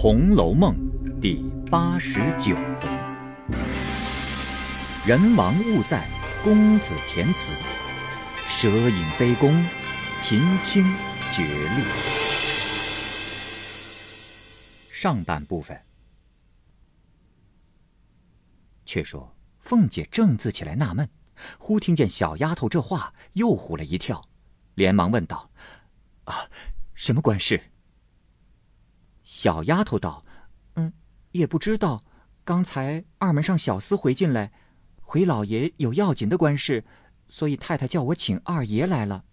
红楼梦》第八十九回：人亡物在，公子填词；蛇影悲宫，贫亲决裂。上半部分。却说凤姐正自起来纳闷，忽听见小丫头这话，又唬了一跳，连忙问道：“啊，什么官事？”小丫头道：“嗯，也不知道。刚才二门上小厮回进来，回老爷有要紧的官事，所以太太叫我请二爷来了。”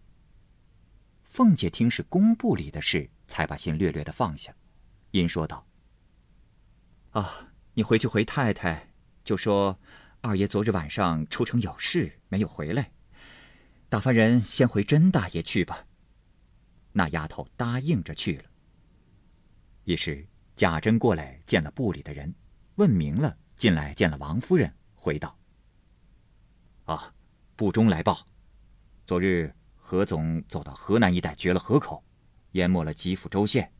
凤姐听是工部里的事，才把心略略的放下，因说道：“啊，你回去回太太，就说二爷昨日晚上出城有事，没有回来，打发人先回甄大爷去吧。”那丫头答应着去了。于是贾珍过来见了部里的人，问明了，进来见了王夫人，回道：“啊，部中来报，昨日何总走到河南一带绝了河口，淹没了吉府州县，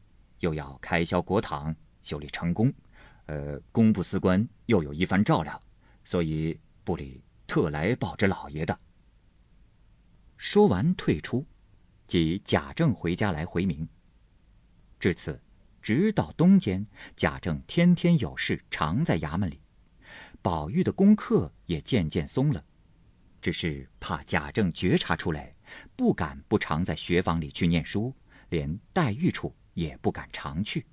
又要开销国堂修理成功，呃，工部司官又有一番照料，所以部里特来报知老爷的。”说完退出，即贾政回家来回明。至此。直到冬间，贾政天天有事，常在衙门里。宝玉的功课也渐渐松了，只是怕贾政觉察出来，不敢不常在学房里去念书，连黛玉处也不敢常去。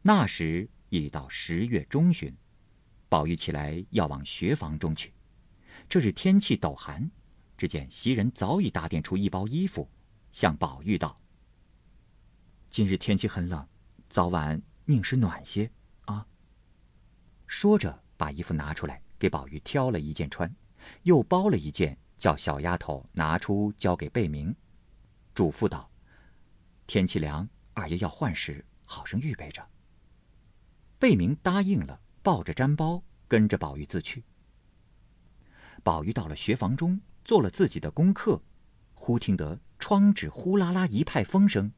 那时已到十月中旬，宝玉起来要往学房中去。这日天气陡寒，只见袭人早已打点出一包衣服，向宝玉道。今日天气很冷，早晚宁使暖些啊。说着，把衣服拿出来给宝玉挑了一件穿，又包了一件，叫小丫头拿出交给贝明，嘱咐道：“天气凉，二爷要换时，好生预备着。”贝明答应了，抱着毡包跟着宝玉自去。宝玉到了学房中，做了自己的功课，忽听得窗纸呼啦啦一派风声。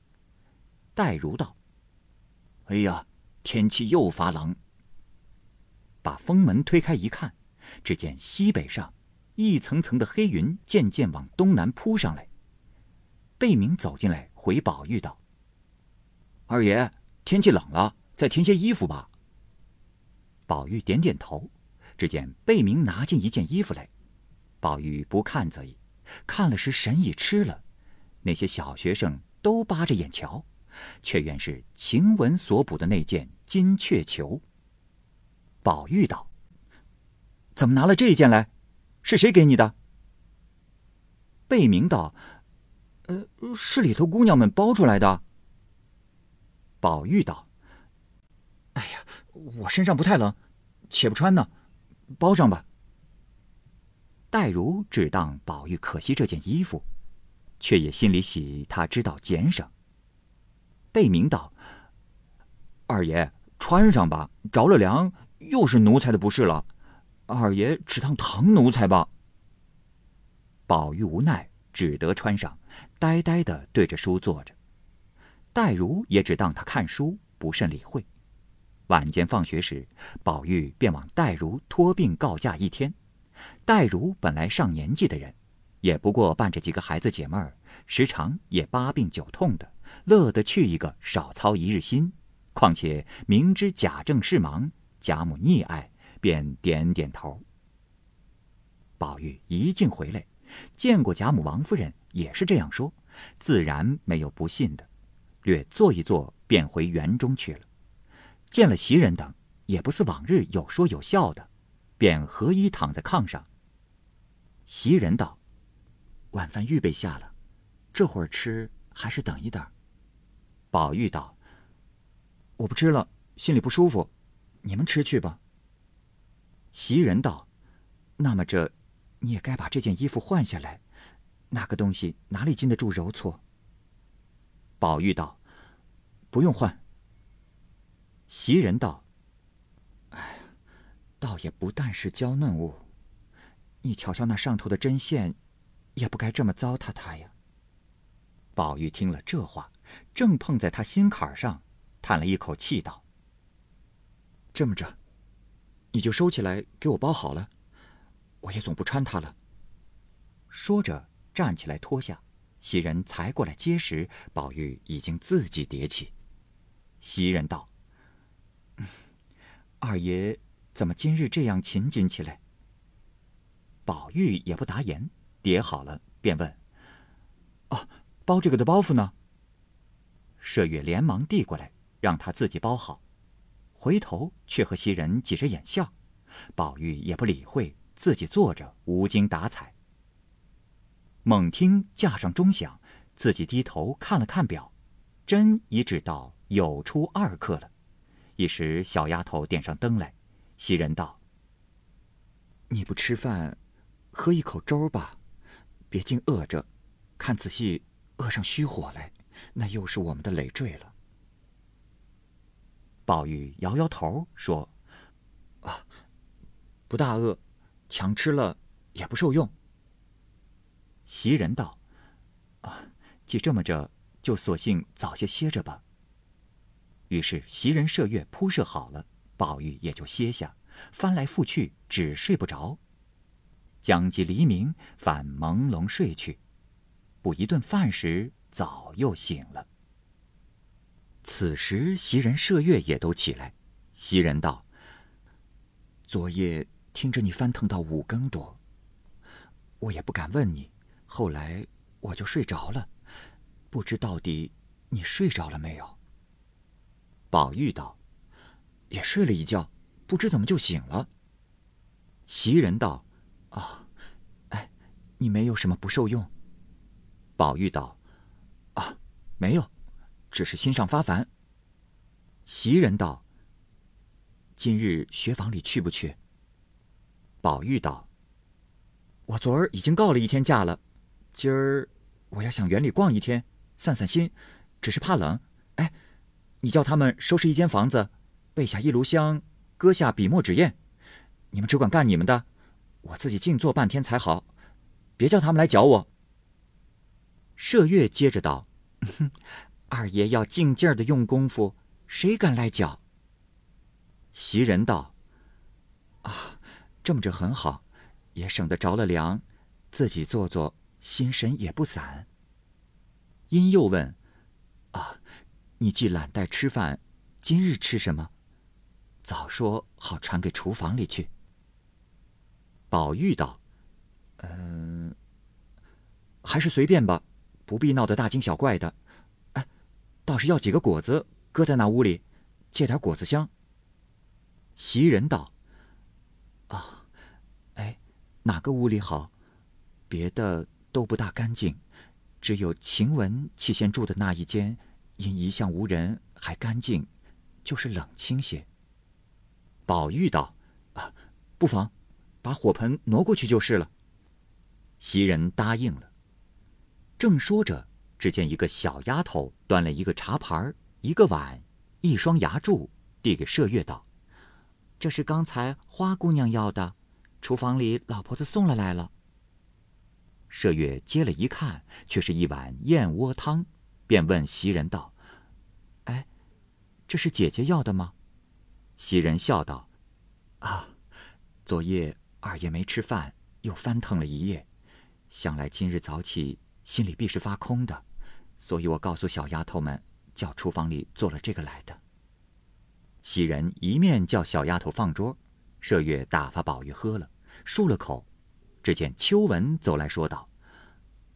黛如道：“哎呀，天气又发冷。”把封门推开一看，只见西北上一层层的黑云渐渐往东南扑上来。贝明走进来回宝玉道：“二爷，天气冷了，再添些衣服吧。”宝玉点点头。只见贝明拿进一件衣服来，宝玉不看则已，看了时神已痴了。那些小学生都扒着眼瞧。却原是晴雯所补的那件金雀裘。宝玉道：“怎么拿了这一件来？是谁给你的？”贝明道：“呃，是里头姑娘们包出来的。”宝玉道：“哎呀，我身上不太冷，且不穿呢，包上吧。”黛如只当宝玉可惜这件衣服，却也心里喜他知道俭省。贝明道：“二爷穿上吧，着了凉又是奴才的不是了。二爷只当疼奴才吧。”宝玉无奈，只得穿上，呆呆的对着书坐着。黛如也只当他看书，不甚理会。晚间放学时，宝玉便往黛如托病告假一天。黛如本来上年纪的人，也不过伴着几个孩子姐妹儿，时常也八病九痛的。乐得去一个少操一日心，况且明知贾政事忙，贾母溺爱，便点点头。宝玉一进回来，见过贾母、王夫人，也是这样说，自然没有不信的，略坐一坐，便回园中去了。见了袭人等，也不似往日有说有笑的，便合衣躺在炕上。袭人道：“晚饭预备下了，这会儿吃还是等一等？”宝玉道：“我不吃了，心里不舒服，你们吃去吧。”袭人道：“那么这，你也该把这件衣服换下来，那个东西哪里经得住揉搓？”宝玉道：“不用换。”袭人道：“哎，倒也不但是娇嫩物，你瞧瞧那上头的针线，也不该这么糟蹋它呀。”宝玉听了这话。正碰在他心坎上，叹了一口气道：“这么着，你就收起来给我包好了，我也总不穿它了。”说着站起来脱下，袭人才过来接时，宝玉已经自己叠起。袭人道：“二爷怎么今日这样勤谨起来？”宝玉也不答言，叠好了便问：“哦，包这个的包袱呢？”麝月连忙递过来，让他自己包好，回头却和袭人挤着眼笑。宝玉也不理会，自己坐着无精打采。猛听架上钟响，自己低头看了看表，针已指到酉初二刻了。一时小丫头点上灯来，袭人道：“你不吃饭，喝一口粥吧，别竟饿着，看仔细饿上虚火来。”那又是我们的累赘了。宝玉摇摇头说：“啊，不大饿，强吃了也不受用。”袭人道：“啊，既这么着，就索性早些歇着吧。”于是袭人、麝月铺设好了，宝玉也就歇下，翻来覆去只睡不着。将及黎明，反朦胧睡去。不一顿饭时。早又醒了。此时袭人、麝月也都起来。袭人道：“昨夜听着你翻腾到五更多，我也不敢问你。后来我就睡着了，不知到底你睡着了没有。”宝玉道：“也睡了一觉，不知怎么就醒了。”袭人道：“啊，哎，你没有什么不受用。”宝玉道。没有，只是心上发烦。袭人道：“今日学房里去不去？”宝玉道：“我昨儿已经告了一天假了，今儿我要想园里逛一天，散散心，只是怕冷。哎，你叫他们收拾一间房子，备下一炉香，搁下笔墨纸砚，你们只管干你们的，我自己静坐半天才好，别叫他们来搅我。”麝月接着道：“哼 二爷要静静的用功夫，谁敢来搅？”袭人道：“啊，这么着很好，也省得着了凉，自己做做，心神也不散。”因又问：“啊，你既懒怠吃饭，今日吃什么？早说好传给厨房里去。”宝玉道：“嗯，还是随便吧。”不必闹得大惊小怪的，哎，倒是要几个果子搁在那屋里，借点果子香。袭人道：“啊，哎，哪个屋里好？别的都不大干净，只有晴雯起先住的那一间，因一向无人，还干净，就是冷清些。”宝玉道：“啊，不妨，把火盆挪过去就是了。”袭人答应了。正说着，只见一个小丫头端了一个茶盘一个碗、一双牙柱，递给麝月道：“这是刚才花姑娘要的，厨房里老婆子送了来了。”麝月接了一看，却是一碗燕窝汤，便问袭人道：“哎，这是姐姐要的吗？”袭人笑道：“啊，昨夜二爷没吃饭，又翻腾了一夜，想来今日早起。”心里必是发空的，所以我告诉小丫头们，叫厨房里做了这个来的。袭人一面叫小丫头放桌，麝月打发宝玉喝了，漱了口。只见秋纹走来说道：“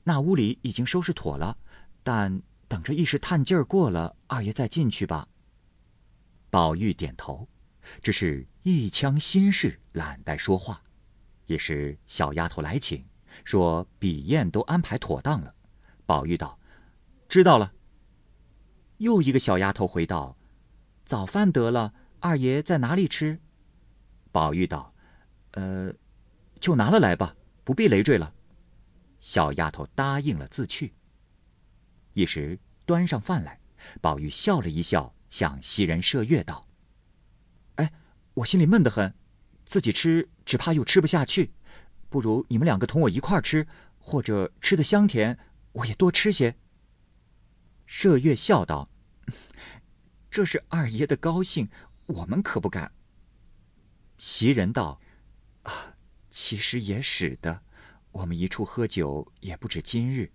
那屋里已经收拾妥了，但等着一时探劲儿过了，二爷再进去吧。”宝玉点头，只是一腔心事，懒得说话。也是小丫头来请。说笔砚都安排妥当了，宝玉道：“知道了。”又一个小丫头回道：“早饭得了，二爷在哪里吃？”宝玉道：“呃，就拿了来吧，不必累赘了。”小丫头答应了，自去。一时端上饭来，宝玉笑了一笑，向袭人、麝月道：“哎，我心里闷得很，自己吃只怕又吃不下去。”不如你们两个同我一块儿吃，或者吃的香甜，我也多吃些。麝月笑道：“ 这是二爷的高兴，我们可不敢。”袭人道：“啊，其实也使得，我们一处喝酒也不止今日，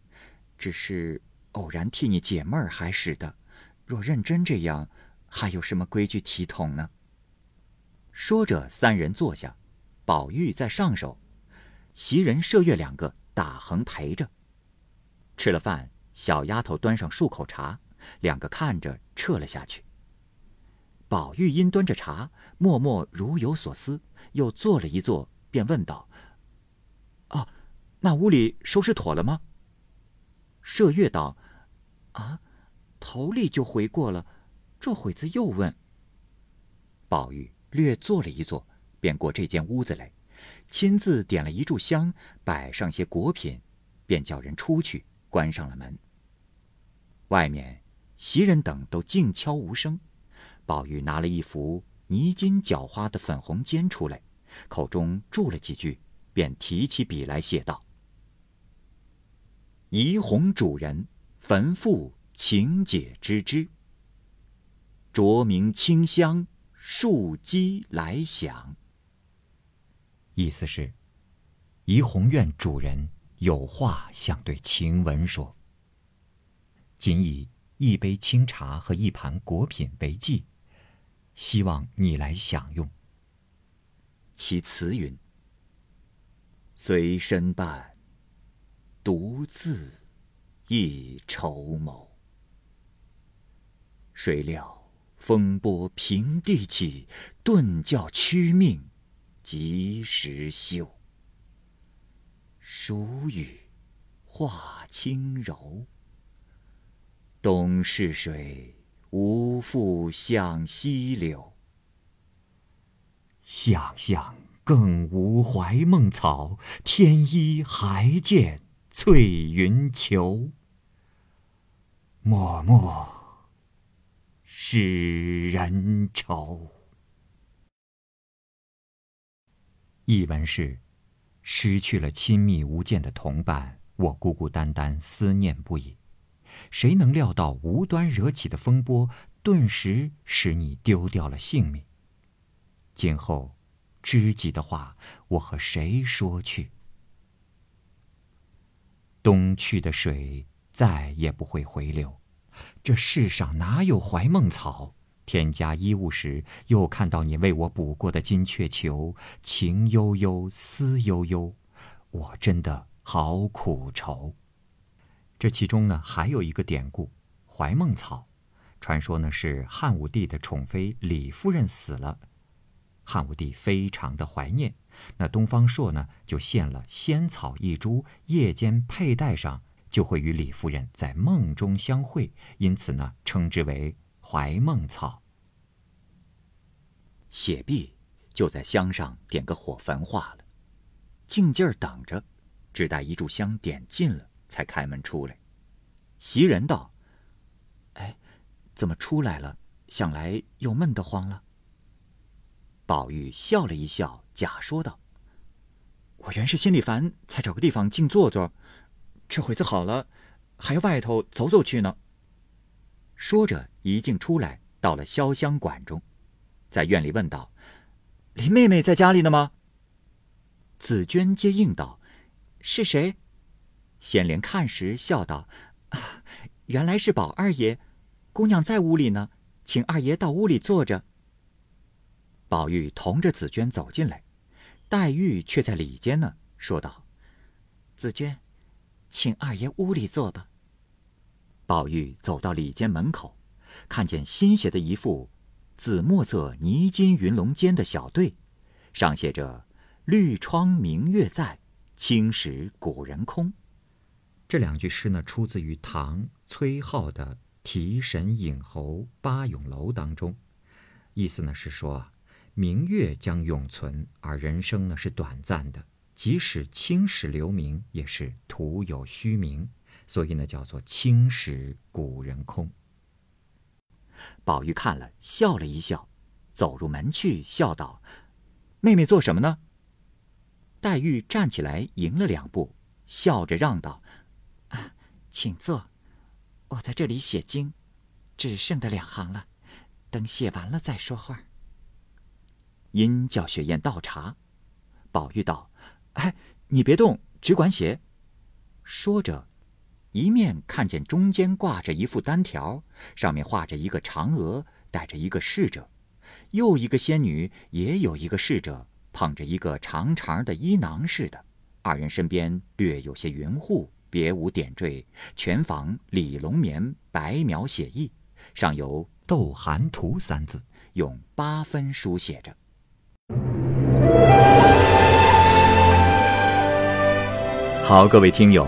只是偶然替你解闷儿还使得。若认真这样，还有什么规矩体统呢？”说着，三人坐下，宝玉在上手，袭人、麝月两个打横陪着。吃了饭，小丫头端上漱口茶，两个看着撤了下去。宝玉因端着茶，默默如有所思，又坐了一坐，便问道：“哦，那屋里收拾妥了吗？”麝月道：“啊，头里就回过了，这会子又问。”宝玉。略坐了一坐，便过这间屋子来，亲自点了一炷香，摆上些果品，便叫人出去，关上了门。外面袭人等都静悄无声。宝玉拿了一幅泥金角花的粉红笺出来，口中注了几句，便提起笔来写道：“怡红主人，焚赋情解之之，着名清香。”树鸡来响。意思是，怡红院主人有话想对晴雯说。仅以一杯清茶和一盘果品为祭，希望你来享用。其词云：“随身伴，独自亦筹谋。谁料？”风波平地起，顿教屈命及时休。暑雨化轻柔，东逝水，无复向西流。想想更无怀梦草，天衣还见翠云裘。默默。使人愁。译文是：失去了亲密无间的同伴，我孤孤单单思念不已。谁能料到无端惹起的风波，顿时使你丢掉了性命？今后，知己的话，我和谁说去？东去的水再也不会回流。这世上哪有怀梦草？添加衣物时，又看到你为我补过的金雀裘，情悠悠，思悠悠，我真的好苦愁。这其中呢，还有一个典故：怀梦草，传说呢是汉武帝的宠妃李夫人死了，汉武帝非常的怀念，那东方朔呢就献了仙草一株，夜间佩戴上。就会与李夫人在梦中相会，因此呢，称之为怀梦草。写毕，就在香上点个火焚化了，静静儿等着，只待一炷香点尽了，才开门出来。袭人道：“哎，怎么出来了？想来又闷得慌了。”宝玉笑了一笑，假说道：“我原是心里烦，才找个地方静坐坐。”这会子好了，还要外头走走去呢。说着，一径出来，到了潇湘馆中，在院里问道：“林妹妹在家里呢吗？”紫娟接应道：“是谁？”仙莲看时，笑道：“啊，原来是宝二爷，姑娘在屋里呢，请二爷到屋里坐着。”宝玉同着紫娟走进来，黛玉却在里间呢，说道：“紫娟。”请二爷屋里坐吧。宝玉走到里间门口，看见新写的一副紫墨色泥金云龙间的小对，上写着“绿窗明月在，青石古人空”。这两句诗呢，出自于唐崔颢的《题神隐侯八咏楼》当中，意思呢是说，明月将永存，而人生呢是短暂的。即使青史留名，也是徒有虚名，所以呢，叫做青史古人空。宝玉看了，笑了一笑，走入门去，笑道：“妹妹做什么呢？”黛玉站起来，迎了两步，笑着让道：“啊请坐，我在这里写经，只剩的两行了，等写完了再说话。殷叫雪雁倒茶，宝玉道：“哎，你别动，只管写。”说着，一面看见中间挂着一副单条，上面画着一个嫦娥，带着一个侍者，又一个仙女也有一个侍者，捧着一个长长的衣囊似的。二人身边略有些云雾，别无点缀，全房李龙棉白描写意，上有“斗寒图”三字，用八分书写着。好，各位听友，